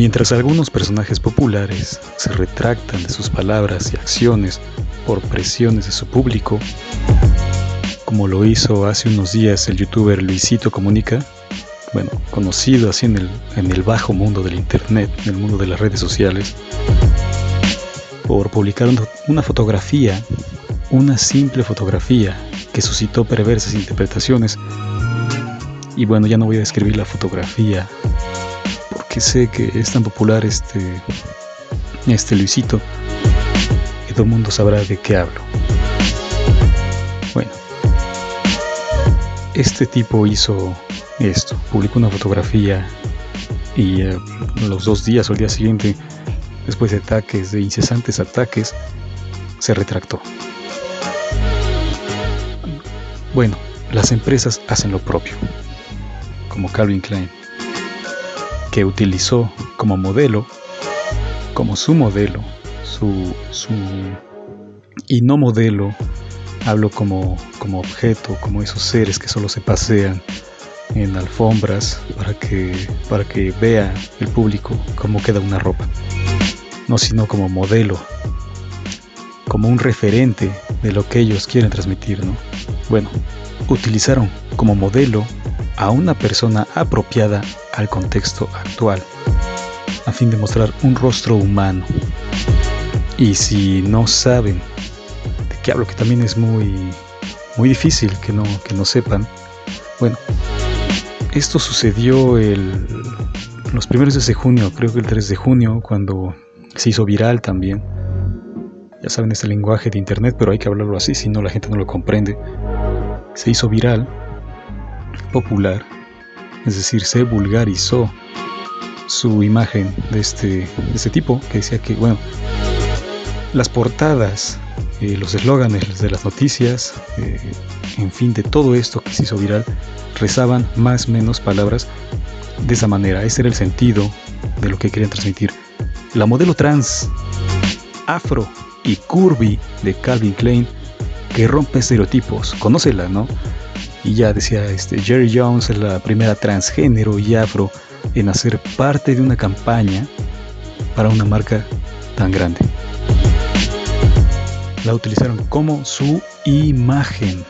Mientras algunos personajes populares se retractan de sus palabras y acciones por presiones de su público, como lo hizo hace unos días el youtuber Luisito Comunica, bueno, conocido así en el, en el bajo mundo del internet, en el mundo de las redes sociales, por publicar una fotografía, una simple fotografía que suscitó perversas interpretaciones. Y bueno, ya no voy a describir la fotografía que sé que es tan popular este, este Luisito, que todo el mundo sabrá de qué hablo. Bueno, este tipo hizo esto, publicó una fotografía y eh, los dos días o el día siguiente, después de ataques, de incesantes ataques, se retractó. Bueno, las empresas hacen lo propio, como Calvin Klein que utilizó como modelo, como su modelo, su, su y no modelo, hablo como, como objeto, como esos seres que solo se pasean en alfombras para que, para que vea el público cómo queda una ropa, no sino como modelo, como un referente de lo que ellos quieren transmitir, ¿no? Bueno, utilizaron como modelo a una persona apropiada al contexto actual, a fin de mostrar un rostro humano. Y si no saben de qué hablo, que también es muy, muy difícil que no, que no sepan, bueno, esto sucedió el, los primeros días de junio, creo que el 3 de junio, cuando se hizo viral también. Ya saben este lenguaje de internet, pero hay que hablarlo así, si no la gente no lo comprende. Se hizo viral, popular, es decir, se vulgarizó su imagen de este, este tipo, que decía que, bueno, las portadas, eh, los eslóganes de las noticias, eh, en fin, de todo esto que se hizo viral, rezaban más o menos palabras de esa manera. Ese era el sentido de lo que querían transmitir. La modelo trans, afro y curvy de Calvin Klein, que rompe estereotipos. Conócela, ¿no? Y ya decía este, Jerry Jones es la primera transgénero y afro en hacer parte de una campaña para una marca tan grande. La utilizaron como su imagen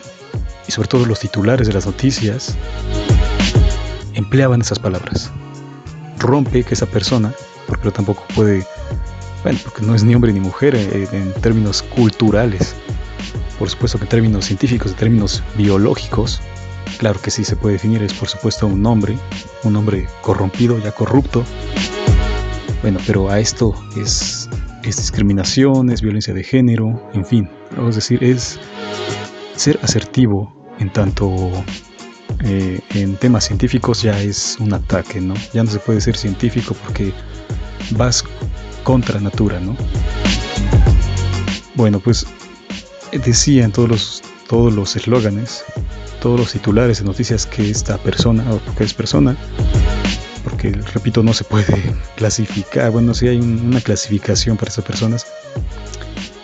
y sobre todo los titulares de las noticias empleaban esas palabras. Rompe que esa persona, porque tampoco puede, bueno, porque no es ni hombre ni mujer eh, en términos culturales, por supuesto que términos científicos, en términos biológicos, claro que sí se puede definir, es por supuesto un hombre, un hombre corrompido, ya corrupto. Bueno, pero a esto es, es discriminación, es violencia de género, en fin, a decir, es ser asertivo en tanto eh, en temas científicos ya es un ataque, ¿no? Ya no se puede ser científico porque vas contra natura, ¿no? Bueno, pues decía en todos los todos los eslóganes, todos los titulares de noticias que esta persona, o que es persona, porque repito, no se puede clasificar, bueno, sí hay una clasificación para esas personas,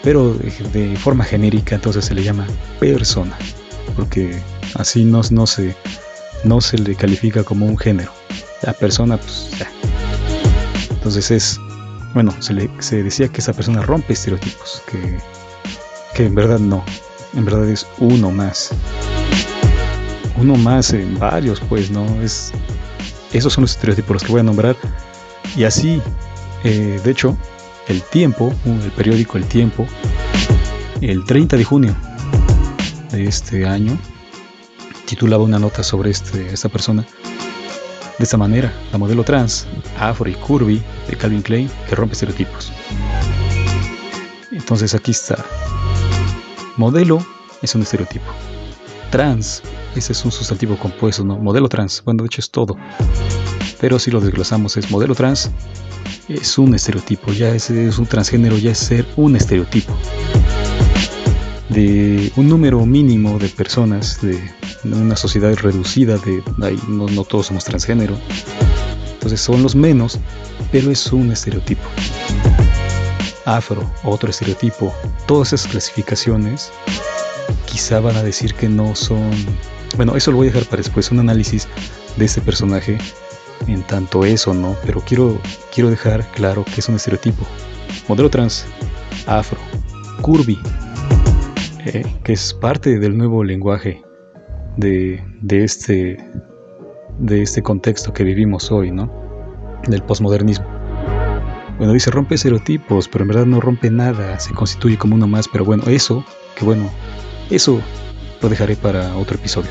pero de, forma genérica entonces se le llama persona, porque así no, no, se, no se le califica como un género. La persona, pues ya. Entonces es, bueno, se, le, se decía que esa persona rompe estereotipos, que que en verdad no, en verdad es uno más. Uno más en varios, pues, ¿no? Es, esos son los estereotipos los que voy a nombrar. Y así, eh, de hecho, el tiempo, el periódico El Tiempo, el 30 de junio de este año, titulaba una nota sobre este, esta persona de esta manera, la modelo trans, afro y curvy de Calvin Klein, que rompe estereotipos. Entonces aquí está Modelo es un estereotipo. Trans, ese es un sustantivo compuesto, ¿no? Modelo trans, bueno, de hecho es todo. Pero si lo desglosamos es modelo trans, es un estereotipo, ya es, un transgénero, ya es ser un estereotipo. De un número mínimo de personas, de una sociedad reducida, de no, no todos somos transgénero. Entonces son los menos, pero es un estereotipo afro, otro estereotipo, todas esas clasificaciones quizá van a decir que no son... Bueno, eso lo voy a dejar para después, un análisis de este personaje en tanto eso, ¿no? Pero quiero, quiero dejar claro que es un estereotipo. Modelo trans, afro, curvy, eh, que es parte del nuevo lenguaje de, de, este, de este contexto que vivimos hoy, ¿no? Del posmodernismo. Bueno, dice rompe estereotipos, pero en verdad no rompe nada, se constituye como uno más, pero bueno, eso, que bueno, eso lo dejaré para otro episodio.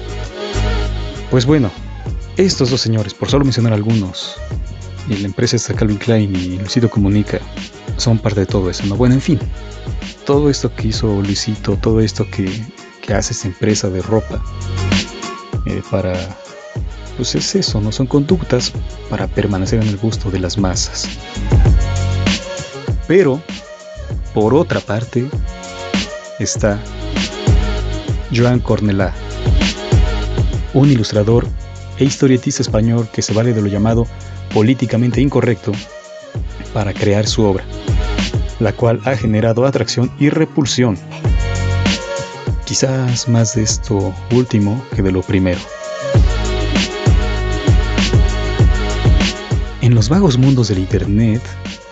Pues bueno, estos dos señores, por solo mencionar algunos, y la empresa está Calvin Klein y Luisito Comunica, son parte de todo eso, ¿no? Bueno, en fin, todo esto que hizo Luisito, todo esto que, que hace esta empresa de ropa, eh, para, pues es eso, ¿no? Son conductas para permanecer en el gusto de las masas. Pero, por otra parte, está Joan Cornelá, un ilustrador e historietista español que se vale de lo llamado políticamente incorrecto para crear su obra, la cual ha generado atracción y repulsión. Quizás más de esto último que de lo primero. En los vagos mundos del Internet,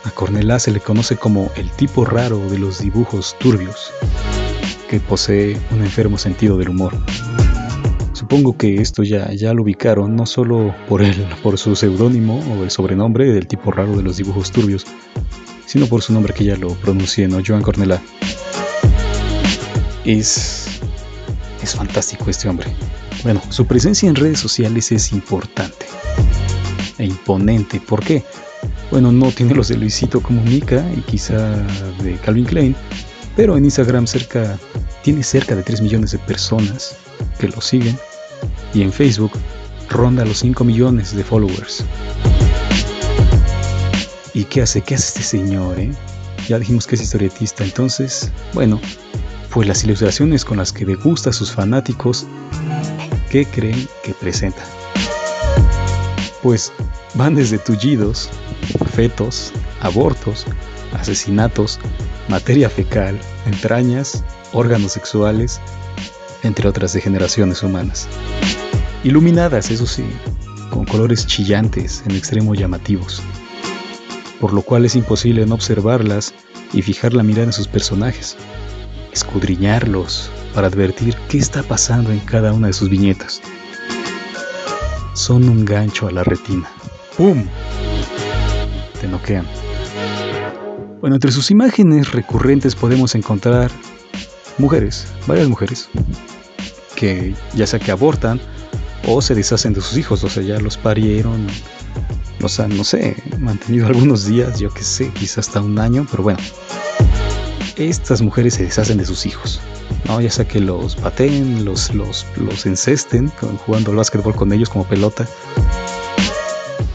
a Cornelá se le conoce como el tipo raro de los dibujos turbios, que posee un enfermo sentido del humor. Supongo que esto ya, ya lo ubicaron no solo por, él, por su seudónimo o el sobrenombre del tipo raro de los dibujos turbios, sino por su nombre que ya lo pronuncié, ¿no? Joan Cornelá. Es, es fantástico este hombre. Bueno, su presencia en redes sociales es importante e imponente. ¿Por qué? Bueno, no tiene los de Luisito Comunica y quizá de Calvin Klein, pero en Instagram cerca, tiene cerca de 3 millones de personas que lo siguen y en Facebook ronda los 5 millones de followers. ¿Y qué hace? ¿Qué hace este señor? Eh? Ya dijimos que es historietista, entonces, bueno, pues las ilustraciones con las que degusta a sus fanáticos, ¿qué creen que presenta? Pues van desde tullidos, fetos, abortos, asesinatos, materia fecal, entrañas, órganos sexuales, entre otras degeneraciones humanas. Iluminadas, eso sí, con colores chillantes en extremo llamativos, por lo cual es imposible no observarlas y fijar la mirada en sus personajes, escudriñarlos para advertir qué está pasando en cada una de sus viñetas son un gancho a la retina. ¡Pum! Te noquean. Bueno, entre sus imágenes recurrentes podemos encontrar mujeres, varias mujeres, que ya sea que abortan o se deshacen de sus hijos, o sea, ya los parieron, los han, no sé, mantenido algunos días, yo que sé, quizás hasta un año, pero bueno, estas mujeres se deshacen de sus hijos. ¿no? Ya sea que los pateen, los, los, los encesten, jugando al básquetbol con ellos como pelota,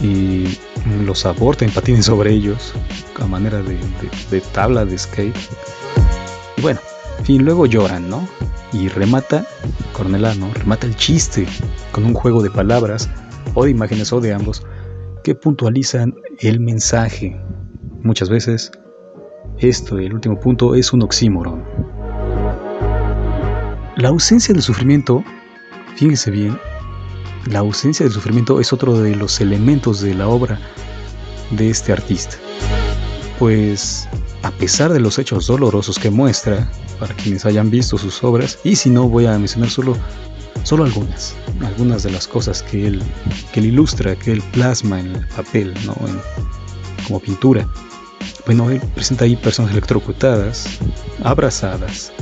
y los aborten, patinen sobre ellos, a manera de, tabla de skate. Y bueno, en fin, luego lloran, ¿no? Y remata, Cornelano, remata el chiste con un juego de palabras o de imágenes o de ambos que puntualizan el mensaje. Muchas veces esto, el último punto, es un oxímoron. La ausencia del sufrimiento, fíjense bien, la ausencia del sufrimiento es otro de los elementos de la obra de este artista. Pues a pesar de los hechos dolorosos que muestra, para quienes hayan visto sus obras, y si no voy a mencionar solo, solo algunas, algunas de las cosas que él, que él ilustra, que él plasma en el papel, ¿no? como pintura. Bueno, él presenta ahí personas electrocutadas, abrazadas,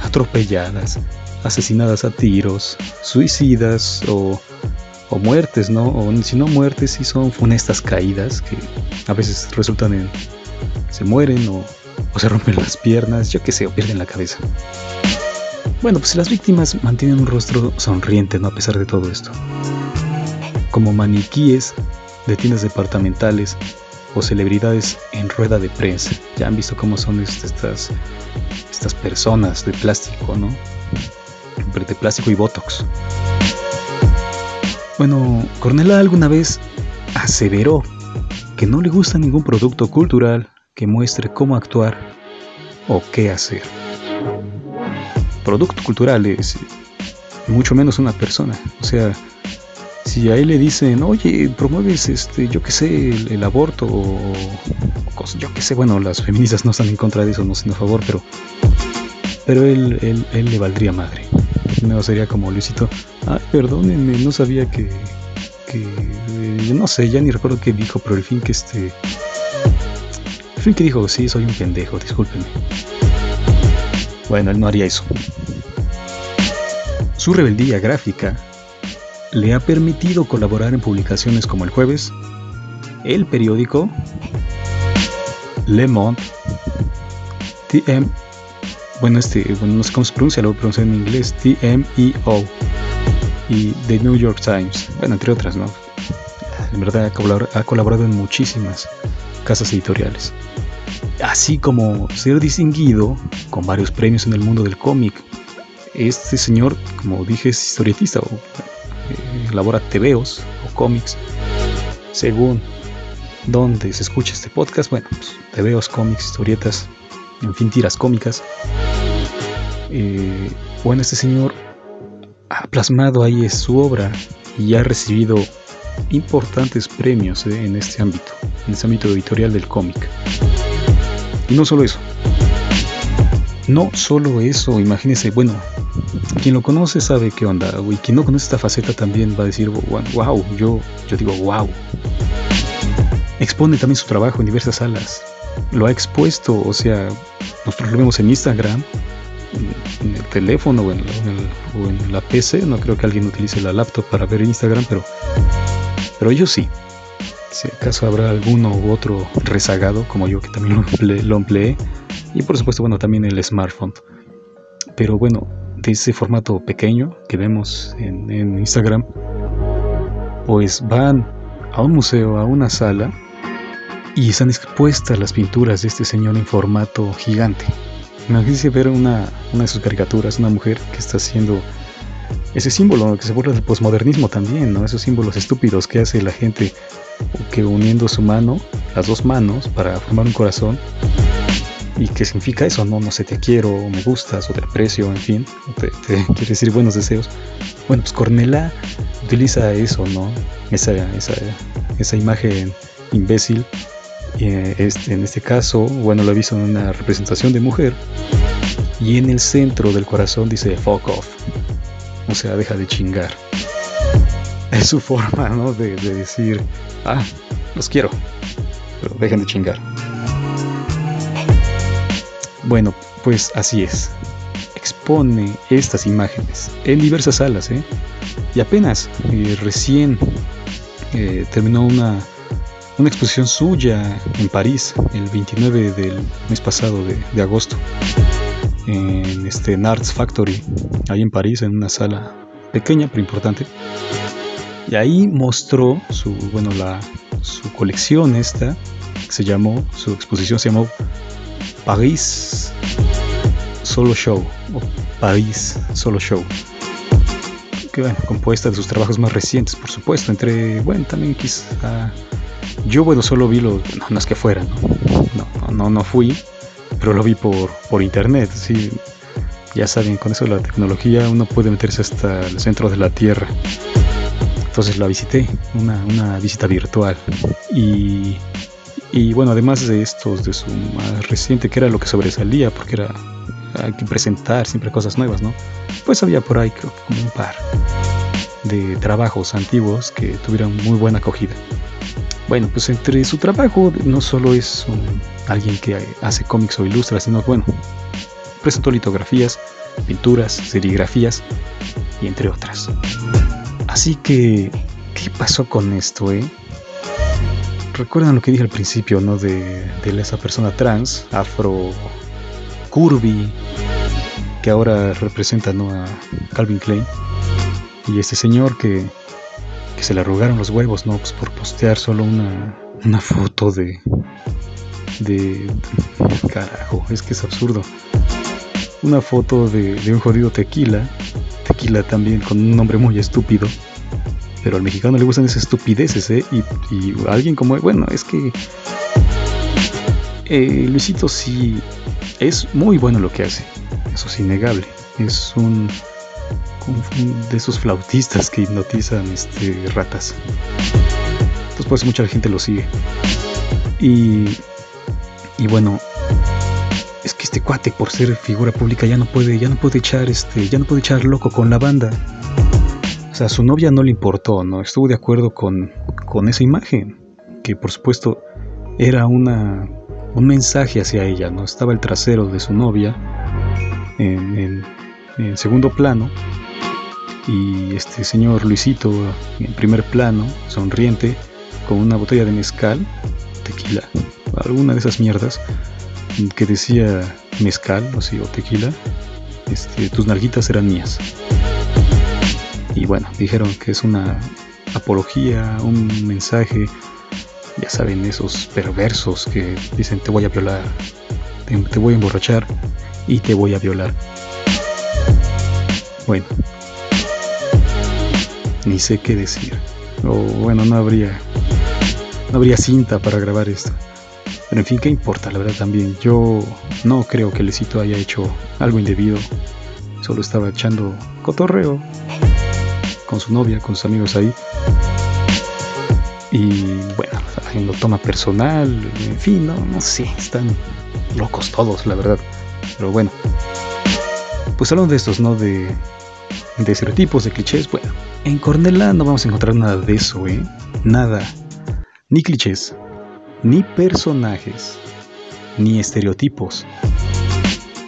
atropelladas, asesinadas a tiros, suicidas o, muertes, ¿no? O si no muertes, si son funestas caídas que a veces resultan en... se mueren o, o se rompen las piernas, yo qué sé, o pierden la cabeza. Bueno, pues las víctimas mantienen un rostro sonriente, ¿no? A pesar de todo esto. Como maniquíes de tiendas departamentales o celebridades en rueda de prensa. Ya han visto cómo son estas, estas personas de plástico, ¿no? De plástico y botox. Bueno, Cornela alguna vez aseveró que no le gusta ningún producto cultural que muestre cómo actuar o qué hacer. Producto cultural es mucho menos una persona. O sea, si a él le dicen, oye, promueves, este, yo qué sé, el, aborto o, cosas, yo qué sé, bueno, las feministas no están en contra de eso, no están a favor, pero, pero él, él, él le valdría madre. No sería como Luisito, ay, perdónenme, no sabía que, que, eh, no sé, ya ni recuerdo qué dijo, pero el fin que este, el fin que dijo, sí, soy un pendejo, discúlpenme. Bueno, él no haría eso. Su rebeldía gráfica le ha permitido colaborar en publicaciones como El Jueves, El Periódico, Le Monde, TM, bueno, este, bueno, no sé cómo se pronuncia, lo pronuncia en inglés, TMEO y The New York Times, bueno, entre otras, ¿no? En verdad ha colaborado en muchísimas casas editoriales. Así como ser distinguido con varios premios en el mundo del cómic. Este señor, como dije, es historietista o eh, elabora tebeos o cómics. Según donde se escucha este podcast, bueno, pues, tebeos, cómics, historietas, en fin, tiras cómicas. Eh, bueno, este señor ha plasmado ahí su obra y ha recibido importantes premios eh, en este ámbito, en este ámbito editorial del cómic. Y no solo eso, no solo eso, imagínese, bueno, quien lo conoce sabe qué onda, y quien no conoce esta faceta también va a decir, wow, yo, yo digo, wow. Expone también su trabajo en diversas salas, lo ha expuesto, o sea, nosotros lo vemos en Instagram, en el teléfono o en, la PC, no creo que alguien utilice la laptop para ver Instagram, pero, pero yo sí. Si acaso habrá alguno u otro rezagado, como yo que también lo empleé, y por supuesto, bueno, también el smartphone. Pero bueno, de ese formato pequeño que vemos en, en Instagram, pues van a un museo, a una sala, y están expuestas las pinturas de este señor en formato gigante. Imagínense ver una, una de sus caricaturas, una mujer que está haciendo ese símbolo que se burla del posmodernismo también, ¿no? Esos símbolos estúpidos que hace la gente que uniendo su mano, las dos manos, para formar un corazón. ¿Y qué significa eso? No, no sé, te quiero, me gustas, o te aprecio, en fin, te, quiere decir buenos deseos. Bueno, pues Cornela utiliza eso, ¿no? Esa, esa, esa imagen imbécil este, en este caso, bueno, lo he en una representación de mujer. Y en el centro del corazón dice fuck off. O sea, deja de chingar. Es su forma, ¿no? De, de decir, ah, los quiero. Pero dejen de chingar. Bueno, pues así es. Expone estas imágenes en diversas salas, ¿eh? Y apenas eh, recién eh, terminó una una exposición suya en París el 29 del mes pasado de, agosto en este Arts Factory ahí en París en una sala pequeña pero importante. Y ahí mostró su bueno la su colección esta se llamó su exposición se llamó París Solo Show o París Solo Show. Que bueno, compuesta de sus trabajos más recientes por supuesto entre bueno también quizá yo, bueno, solo vi los. No, es que fuera, ¿no? No, no, fui, pero lo vi por, por internet. Sí, ya saben, con eso la tecnología uno puede meterse hasta el centro de la Tierra. Entonces la visité, una, una visita virtual. Y, y bueno, además de estos, de su más reciente, que era lo que sobresalía, porque era hay que presentar siempre cosas nuevas, ¿no? Pues había por ahí creo como un par de trabajos antiguos que tuvieron muy buena acogida. Bueno, pues entre su trabajo no solo es alguien que hace cómics o ilustra, sino bueno, presentó litografías, pinturas, serigrafías y entre otras. Así que, ¿qué pasó con esto, eh? Recuerdan lo que dije al principio, ¿no? De, de esa persona trans, afro curvy, que ahora representa ¿no? a Calvin Klein. Y este señor que se le arrugaron los huevos, ¿no? Pues por postear solo una, una foto de, de... Carajo, es que es absurdo. Una foto de, de un jodido tequila. Tequila también con un nombre muy estúpido. Pero al mexicano le gustan esas estupideces, ¿eh? Y, y alguien como... Bueno, es que... Eh, Luisito sí es muy bueno lo que hace. Eso es innegable. Es un de esos flautistas que hipnotizan este, ratas. Entonces por eso mucha gente lo sigue. Y, y bueno, es que este cuate por ser figura pública ya no puede, ya no puede echar este, ya no puede echar loco con la banda. O sea, a su novia no le importó, ¿no? Estuvo de acuerdo con, con esa imagen, que por supuesto era una, un mensaje hacia ella, ¿no? Estaba el trasero de su novia en, en segundo plano y este señor Luisito en primer plano, sonriente, con una botella de mezcal, tequila, alguna de esas mierdas, que decía mezcal o, o tequila, este, tus narguitas eran mías. Y bueno, dijeron que es una apología, un mensaje, ya saben, esos perversos que dicen te voy a violar, te voy a emborrachar y te voy a violar. Bueno, ni sé qué decir. O bueno, no habría no habría cinta para grabar esto. Pero en fin, ¿qué importa? La verdad también. Yo no creo que Lecito haya hecho algo indebido. Solo estaba echando cotorreo con su novia, con sus amigos ahí. Y bueno, lo toma personal. En fin, no, no sé. Están locos todos, la verdad. Pero bueno. Pues hablando de estos, ¿no? De, de estereotipos, de clichés. Bueno, en Cornela no vamos a encontrar nada de eso, ¿eh? Nada. Ni clichés, ni personajes, ni estereotipos.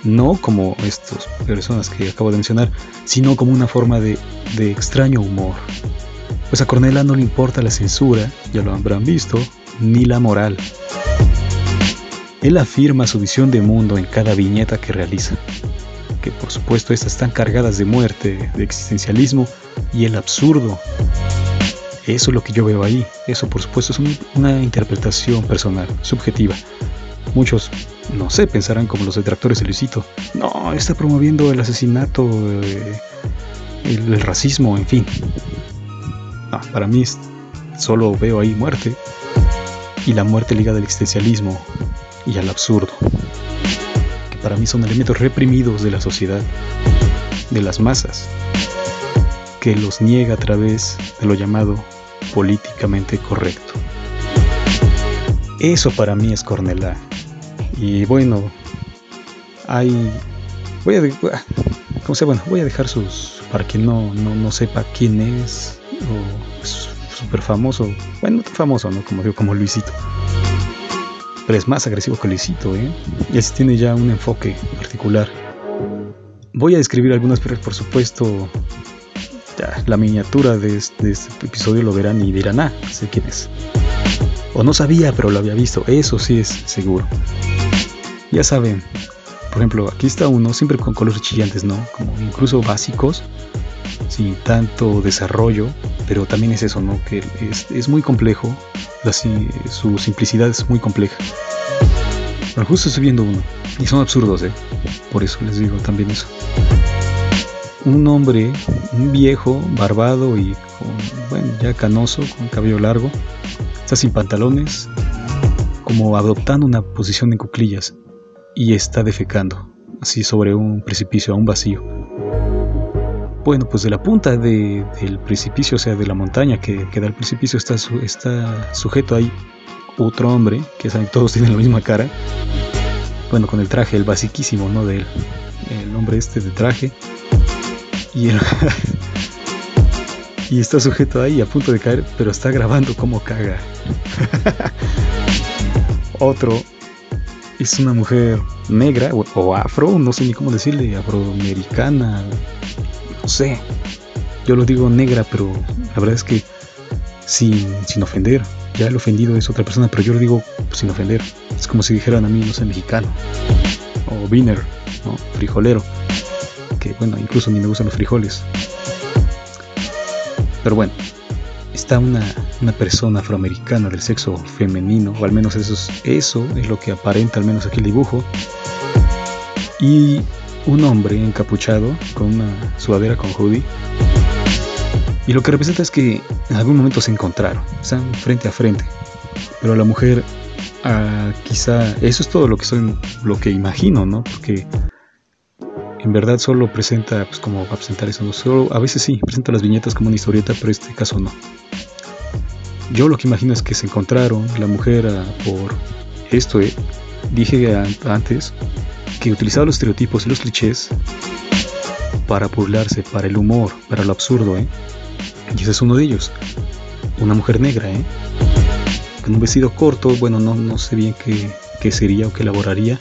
No como estas personas que acabo de mencionar, sino como una forma de, extraño humor. Pues a Cornela no le importa la censura, ya lo habrán visto, ni la moral. Él afirma su visión de mundo en cada viñeta que realiza que por supuesto estas están cargadas de muerte, de existencialismo y el absurdo. Eso es lo que yo veo ahí. Eso por supuesto es una interpretación personal, subjetiva. Muchos, no sé, pensarán como los detractores de Luisito. No, está promoviendo el asesinato, eh, el, racismo, en fin. para mí solo veo ahí muerte. Y la muerte ligada al existencialismo y al absurdo para mí son elementos reprimidos de la sociedad, de las masas, que los niega a través de lo llamado políticamente correcto. Eso para mí es Cornelá. Y bueno, hay... Voy a, ¿cómo se? Bueno, voy a dejar sus... Para quien no, no, sepa quién es, o súper famoso, bueno, no tan famoso, ¿no? Como digo, como Luisito pero es más agresivo que Luisito, ¿eh? Y así tiene ya un enfoque particular. Voy a describir algunas, pero por supuesto, la miniatura de este, episodio lo verán y dirán, ah, sé quién es. O no sabía, pero lo había visto, eso sí es seguro. Ya saben, por ejemplo, aquí está uno, siempre con colores chillantes, ¿no? Como incluso básicos, sin tanto desarrollo, pero también es eso, ¿no? Que es, es muy complejo, su simplicidad es muy compleja. Pero justo estoy viendo uno, y son absurdos, ¿eh? Por eso les digo también eso. Un hombre, un viejo, barbado y con, bueno, ya canoso, con cabello largo, está sin pantalones, como adoptando una posición en cuclillas, y está defecando, así sobre un precipicio, a un vacío. Bueno, pues de la punta del precipicio, o sea, de la montaña que, que da el precipicio, está, está sujeto ahí otro hombre, que saben, todos tienen la misma cara. Bueno, con el traje, el basiquísimo, ¿no? Del el hombre este de traje. Y, y está sujeto ahí a punto de caer, pero está grabando cómo caga. Otro es una mujer negra o afro, no sé ni cómo decirle, afroamericana, no sé. Yo lo digo negra, pero la verdad es que sin, sin ofender. Ya el ofendido es otra persona, pero yo lo digo sin ofender. Es como si dijeran a mí, no sé, mexicano. O viner, ¿no? Frijolero. Que bueno, incluso ni me gustan los frijoles. Pero bueno, está una, una persona afroamericana del sexo femenino, o al menos eso es, eso es lo que aparenta al menos aquí el dibujo. Y un hombre encapuchado con una sudadera con hoodie. Y lo que representa es que en algún momento se encontraron, están frente a frente. Pero la mujer, ah, quizá, eso es todo lo que soy, lo que imagino, ¿no? Porque en verdad solo presenta, pues como va a presentar eso, solo, a veces sí, presenta las viñetas como una historieta, pero este caso no. Yo lo que imagino es que se encontraron la mujer ah, por esto, eh. dije antes que utilizaba los estereotipos y los clichés para burlarse, para el humor, para lo absurdo, ¿eh? Y ese es uno de ellos. Una mujer negra, ¿eh? Con un vestido corto, bueno, no, no sé bien qué, qué sería o qué elaboraría.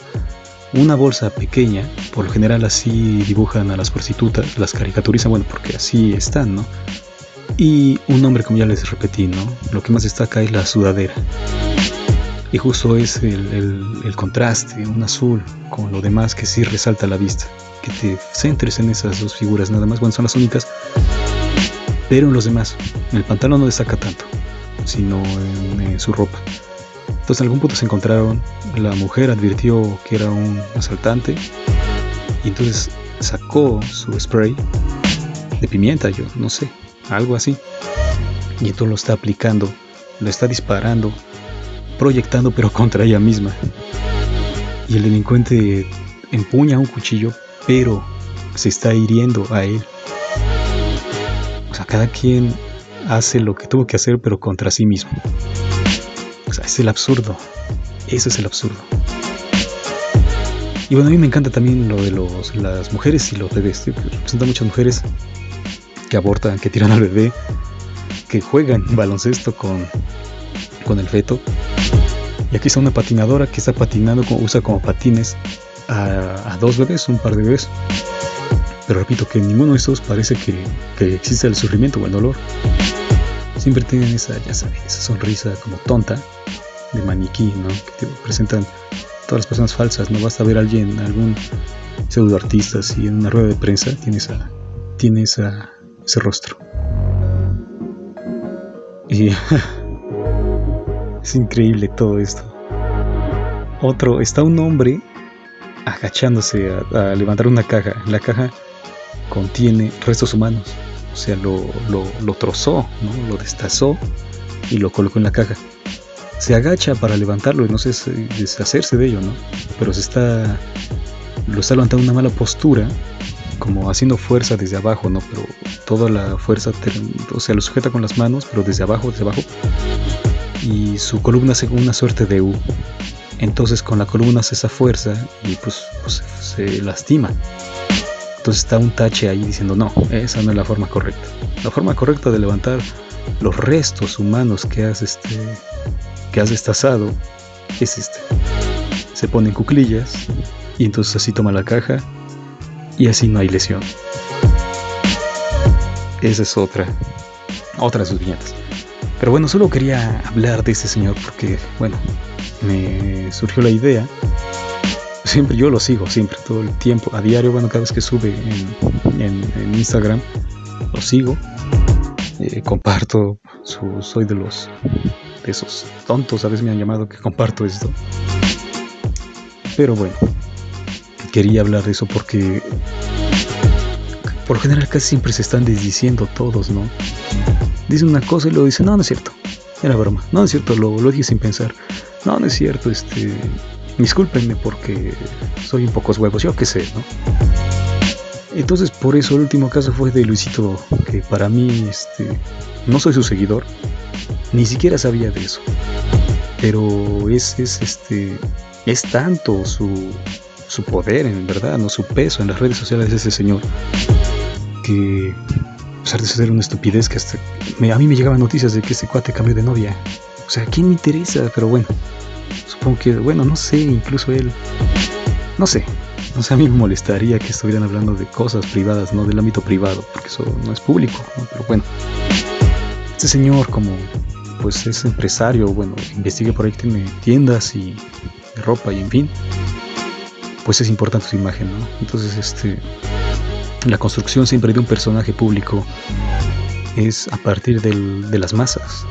Una bolsa pequeña, por lo general así dibujan a las prostitutas, las caricaturizan, bueno, porque así están, ¿no? Y un nombre, como ya les repetí, ¿no? Lo que más destaca es la sudadera. Y justo es el, contraste, un azul, con lo demás que sí resalta la vista. Que te centres en esas dos figuras nada más, bueno, son las únicas. Pero en los demás, en el pantalón no destaca tanto, sino en, su ropa. Entonces en algún punto se encontraron, la mujer advirtió que era un asaltante y entonces sacó su spray de pimienta, yo no sé, algo así. Y entonces lo está aplicando, lo está disparando, proyectando pero contra ella misma. Y el delincuente empuña un cuchillo, pero se está hiriendo a él. O sea, cada quien hace lo que tuvo que hacer, pero contra sí mismo. O sea, es el absurdo. Ese es el absurdo. Y bueno, a mí me encanta también lo de los, las mujeres y los bebés. Representa muchas mujeres que abortan, que tiran al bebé, que juegan baloncesto con, con el feto. Y aquí está una patinadora que está patinando, usa como patines a, dos bebés, un par de bebés. Pero repito que ninguno de estos parece que, que existe el sufrimiento o el dolor. Siempre tienen esa, ya sabes, esa sonrisa como tonta de maniquí, ¿no? Que te presentan todas las personas falsas. No basta ver a alguien, algún pseudo artista, si en una rueda de prensa tiene esa, tiene esa, ese rostro. Y es increíble todo esto. Otro, está un hombre agachándose a, levantar una caja. La caja contiene restos humanos. O sea, lo, lo, trozó, ¿no? lo destazó y lo colocó en la caja. Se agacha para levantarlo y no sé deshacerse de ello, ¿no? Pero se está. Lo está levantando en una mala postura como haciendo fuerza desde abajo, ¿no? Pero toda la fuerza, o sea, lo sujeta con las manos, pero desde abajo, desde abajo. Y su columna hace una suerte de U. Entonces con la columna hace esa fuerza y pues, pues, se lastima. Entonces está un tache ahí diciendo, no, esa no es la forma correcta. La forma correcta de levantar los restos humanos que has, este, que has destazado es este. Se ponen cuclillas y entonces así toma la caja y así no hay lesión. Esa es otra, otra de sus viñetas. Pero bueno, solo quería hablar de este señor porque, bueno, me surgió la idea. Siempre yo lo sigo, siempre, todo el tiempo, a diario, bueno, cada vez que sube en, Instagram, lo sigo. Eh, comparto, soy de los de esos tontos, a veces me han llamado que comparto esto. Pero bueno, quería hablar de eso porque por general casi siempre se están desdiciendo todos, ¿no? Dicen una cosa y luego dicen, no, no es cierto, era broma, no, es cierto, lo, lo dije sin pensar, no, no es cierto, este, discúlpenme porque soy un pocos huevos, yo qué sé, ¿no? Entonces por eso el último caso fue de Luisito, que para mí, este, no soy su seguidor, ni siquiera sabía de eso, pero es, es este, es tanto su, su poder, en verdad, no su peso en las redes sociales de ese señor, que a pesar de ser una estupidez, que hasta a mí me llegaban noticias de que ese cuate cambió de novia. O sea, ¿quién me interesa? Pero bueno, supongo que, bueno, no sé, incluso él, no sé, no sé, a mí me molestaría que estuvieran hablando de cosas privadas, no del ámbito privado, porque eso no es público, pero bueno. Este señor como pues es empresario, bueno, investigue por ahí tiene tiendas y ropa y en fin pues es importante su imagen, ¿no? Entonces, este, la construcción siempre de un personaje público es a partir de las masas.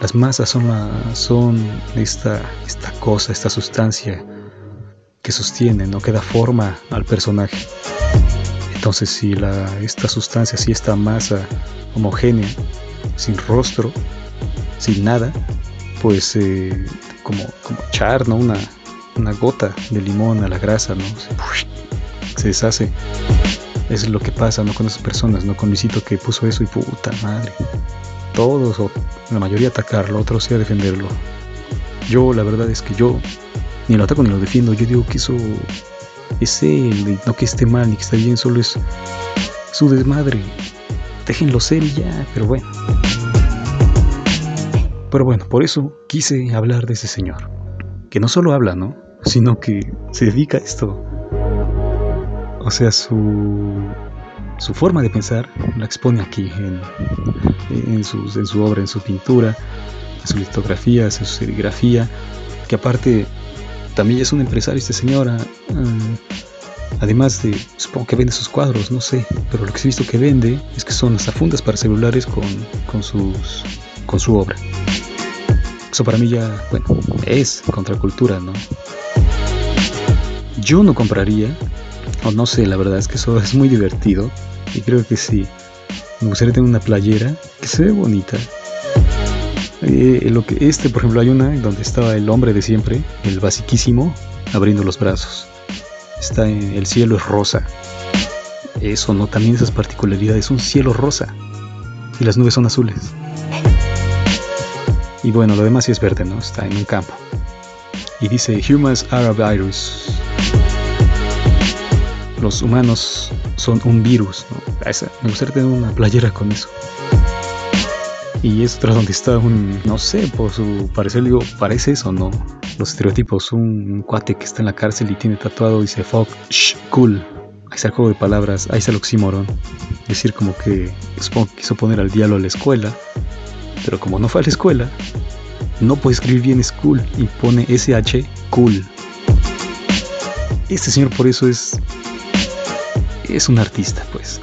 Las masas son, son esta, esta cosa, esta sustancia que sostiene, ¿no? que da forma al personaje. Entonces, si la, esta sustancia, si esta masa homogénea, sin rostro, sin nada, pues eh, como, como char, ¿no? Una, una gota de limón a la grasa, ¿no? Se deshace. es lo que pasa, ¿no? Con esas personas, ¿no? Con Luisito que puso eso y puta madre. Todos, o la mayoría atacarlo, otros sí defenderlo. Yo, la verdad es que yo ni lo ataco ni lo defiendo. Yo digo que eso es él, no que esté mal ni que esté bien, solo es su desmadre. Déjenlo ser y ya, pero bueno. Pero bueno, por eso quise hablar de ese señor. Que no solo habla, ¿no? Sino que se dedica a esto. O sea, su, su forma de pensar la expone aquí en, en, en su obra, en su pintura, en su litografía, en su serigrafía. Que aparte también es un empresario este señor. Ah, ah, además de, supongo que vende sus cuadros, no sé. Pero lo que he visto que vende es que son hasta fundas para celulares con, con, sus, con su obra. Eso para mí ya, bueno, es contracultura, ¿no? Yo no compraría, o no sé, la verdad es que eso es muy divertido. Y creo que sí. Me gustaría tener una playera que se ve bonita. Eh, lo que este, por ejemplo, hay una donde estaba el hombre de siempre, el basiquísimo, abriendo los brazos. Está en, el cielo es rosa. Eso, ¿no? También esas particularidades. Un cielo rosa. Y las nubes son azules. Y bueno, lo demás sí es verde, ¿no? Está en un campo. Y dice, Humans are a virus. Los humanos son un virus, ¿no? me gustaría tener una playera con eso. Y es otra donde está un, no sé, por su parecer, digo, parece eso, ¿no? Los estereotipos, un, cuate que está en la cárcel y tiene tatuado, dice, fuck, shh, cool. Ahí está el juego de palabras, ahí está el oxímoron. Decir como que, supongo que quiso poner al diablo a la escuela, pero como no fue a la escuela, no puede escribir bien school y pone SH cool. Este señor por eso es es un artista, pues.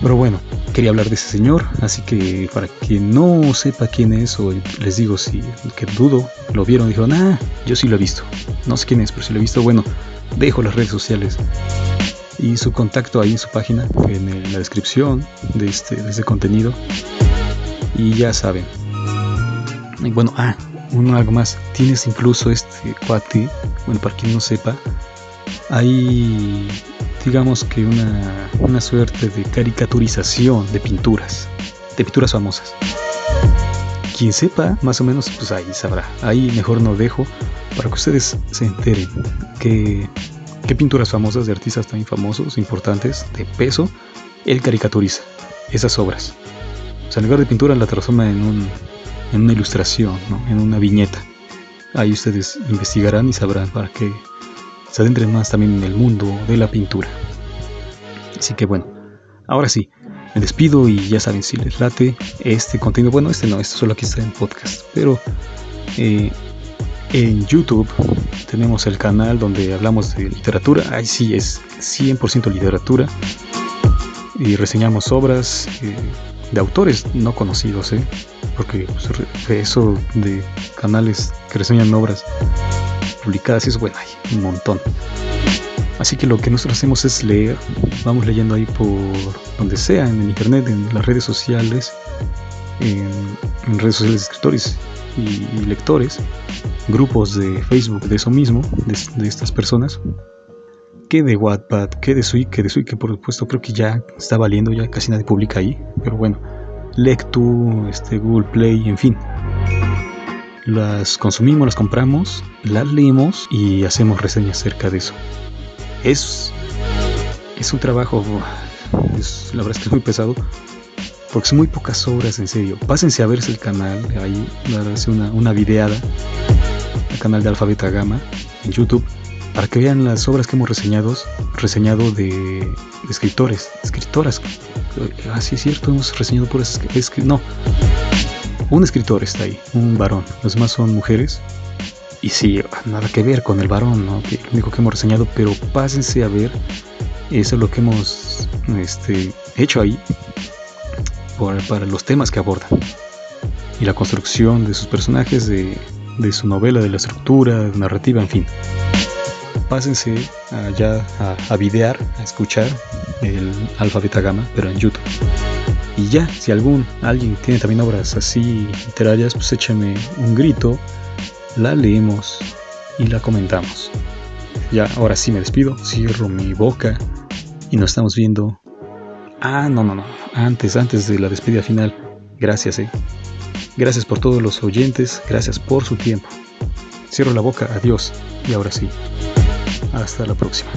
Pero bueno, quería hablar de ese señor, así que para quien no sepa quién es o les digo si que dudo, lo vieron, dijeron, "Ah, yo sí lo he visto." No sé quién es, pero si lo he visto, bueno, dejo las redes sociales y su contacto ahí en su página, en la descripción de este, de este contenido. Y ya saben. Y bueno, ah, uno algo más. Tienes incluso este cuate, bueno, para quien no sepa, hay, digamos que una, una suerte de caricaturización de pinturas, de pinturas famosas. Quien sepa, más o menos, pues ahí sabrá. Ahí mejor no dejo para que ustedes se enteren que qué pinturas famosas de artistas tan famosos, importantes, de peso, él caricaturiza esas obras. O sea, en lugar de pintura la transforma en, un, en una ilustración, ¿no? en una viñeta. Ahí ustedes investigarán y sabrán para que se adentren más también en el mundo de la pintura. Así que bueno, ahora sí, me despido y ya saben si les late este contenido. Bueno, este no, este solo aquí está en podcast, pero eh, en YouTube tenemos el canal donde hablamos de literatura. Ahí sí es 100% literatura y reseñamos obras. Eh, de autores no conocidos, ¿eh? porque pues, eso de canales que reseñan obras publicadas, es bueno, hay un montón. Así que lo que nosotros hacemos es leer, vamos leyendo ahí por donde sea, en el internet, en las redes sociales, en, redes sociales de escritores y, lectores, grupos de Facebook de eso mismo, de, estas personas, que de Wattpad, que de Sui, que de Sui, que por supuesto creo que ya está valiendo, ya casi nadie publica ahí, pero bueno, Lectu, este, Google Play, en fin. Las consumimos, las compramos, las leemos y hacemos reseñas acerca de eso. Es, es un trabajo, es, la verdad es que es muy pesado, porque son muy pocas obras, en serio. Pásense a verse el canal, ahí darse una, una videada, el canal de Alfabeta Gama en YouTube para que vean las obras que hemos reseñado, reseñado de, escritores, escritoras. Ah, es cierto, hemos reseñado por es, no, un escritor está ahí, un varón, los demás son mujeres. Y sí, nada que ver con el varón, ¿no? lo único que hemos reseñado, pero pásense a ver, eso es lo que hemos este, hecho ahí para los temas que abordan y la construcción de sus personajes, de, su novela, de la estructura narrativa, en fin pásense allá a, a videar, a escuchar el Alfa Beta Gamma, pero en YouTube. Y ya, si algún alguien tiene también obras así literarias, pues échame un grito, la leemos y la comentamos. ya, ahora sí me despido, cierro mi boca y nos estamos viendo. Ah, no, no, no, antes, antes de la despedida final, gracias, eh. Gracias por todos los oyentes, gracias por su tiempo. Cierro la boca, adiós y ahora sí. Hasta la próxima.